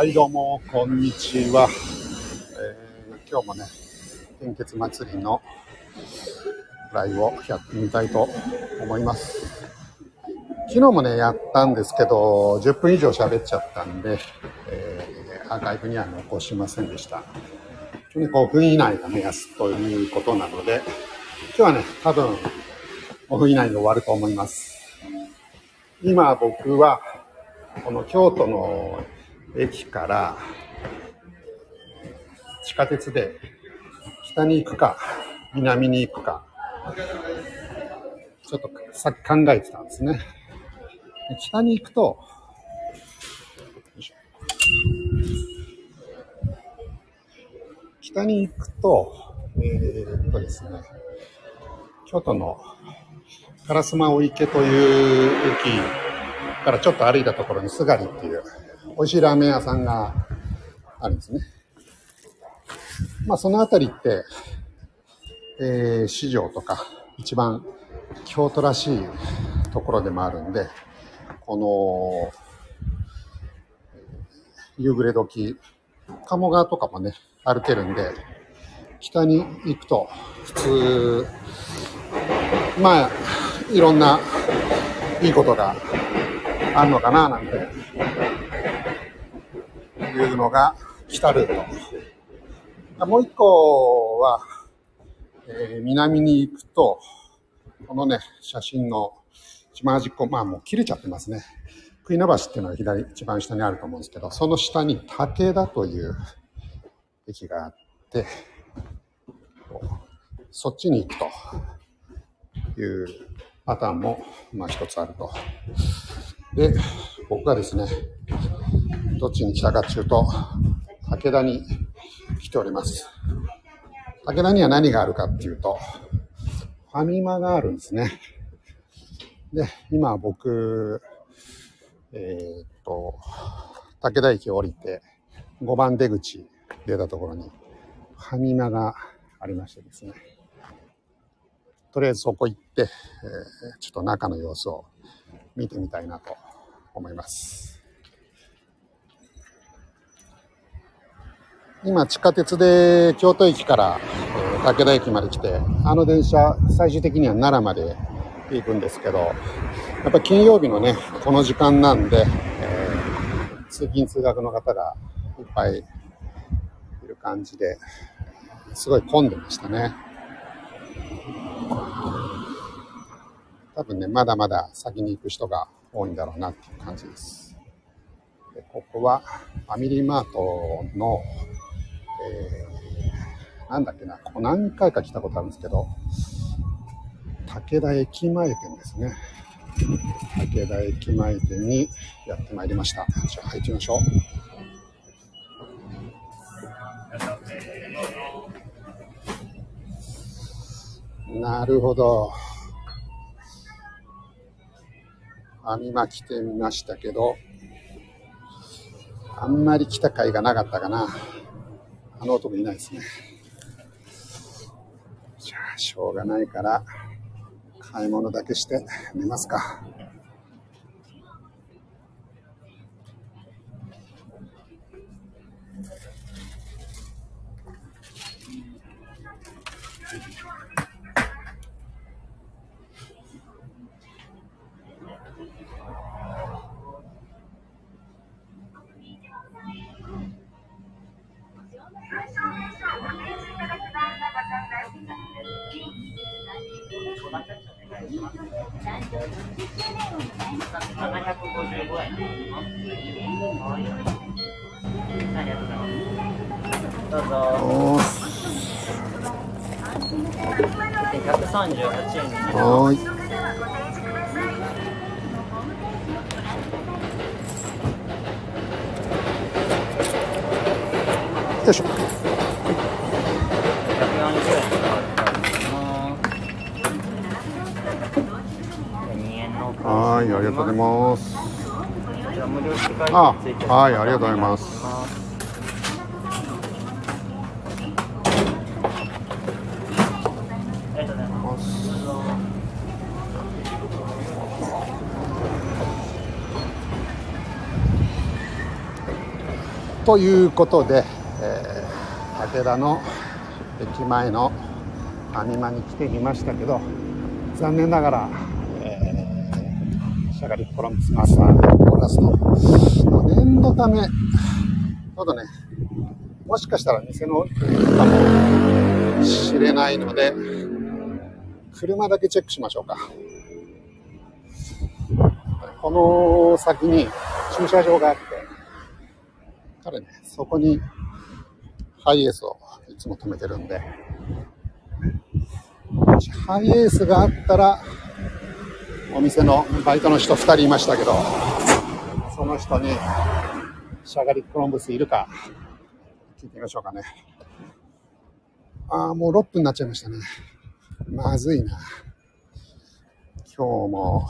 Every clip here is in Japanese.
はい、どうも、こんにちは。えー今日もね、献血祭りのライブをやってみたいと思います。昨日もね、やったんですけど、10分以上喋っちゃったんで、えーアーカイブには残しませんでした。基本に5分以内が目安ということなので、今日はね、多分5分以内に終わると思います。今僕は、この京都の駅から地下鉄で北に行くか南に行くかちょっとさっき考えてたんですね。北に行くと、北に行くと、えーっとですね、京都の烏丸池という駅からちょっと歩いたところにすがりっていう美味しいラーメン屋さんがあるんですね。まあその辺りって、えー市場とか一番京都らしいところでもあるんで、この、夕暮れ時、鴨川とかもね、歩けるんで、北に行くと普通、まあ、いろんないいことがあるのかななんていうのが北ルート。もう一個は、えー南に行くと、このね、写真の一番端っこ、まあもう切れちゃってますね。杭野橋っていうのが左、一番下にあると思うんですけど、その下に武田という駅があって、そっちに行くというパターンも、まあ一つあると。で、僕がですね、どっちに来たかっていうと、武田に来ております。武田には何があるかっていうと、ファミマがあるんですね。で、今僕、えーっと、武田駅降りて、5番出口出たところに、ファミマがありましてですね。とりあえずそこ行って、えーちょっと中の様子を見てみたいなと思います。今地下鉄で京都駅から、武田駅まで来て、あの電車最終的には奈良まで行くんですけど、やっぱ金曜日のね、この時間なんで、えー通勤通学の方がいっぱいいる感じで、すごい混んでましたね。多分ね、まだまだ先に行く人が多いんだろうなっていう感じです。でここはファミリーマートの、えーなんだっけな、ここ何回か来たことあるんですけど、武田駅前店ですね。武田駅前店にやってまいりました。じゃあ入ってみましょう。なるほど。網巻きてみましたけど、あんまり来た甲斐がなかったかな。あの男いないですね。じゃあ、しょうがないから、買い物だけして寝ますか。755円。ありがとうございます。どうぞ。はい。よいしょ。す。140円2円のはい、ありがとうございます。あはいありがとうございますとい。う。ことで、えー、武田の駅前のファミマに来てみましたけど残念ながら、ー、シャガリコロンブスマスターコーラスの念のため。ちょうどねもしかしたら店のかもしれないので車だけチェックしましょうか。この先に駐車場があって彼ねそこにハイエースをいつも止めてるんでもしハイエースがあったらお店のバイトの人2人いましたけどその人にシャガリコロンブスいるか聞いてみましょうかね。ああもう6分になっちゃいましたね。まずいな。今日も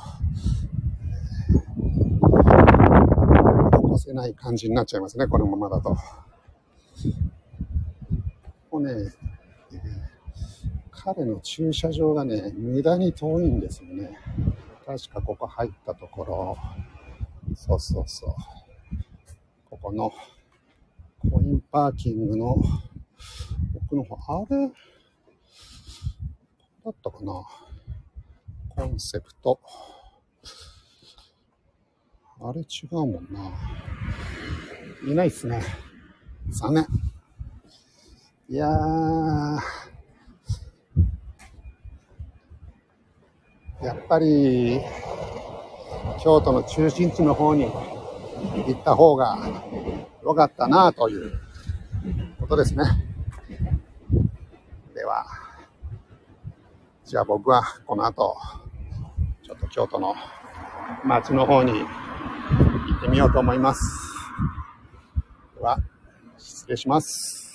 残せない感じになっちゃいますねこのままだと。ここね彼の駐車場がね、無駄に遠いんですよね。確かここ入ったところ、そうそうそう。ここのコインパーキングの奥の方、あれ？だったかな？コンセプト。あれ違うもんな。いないっすね。残念。いやー、やっぱり京都の中心地の方に行った方が良かったなということですね。では、じゃあ僕はこの後、ちょっと京都の街の方に行ってみようと思います。では、失礼します。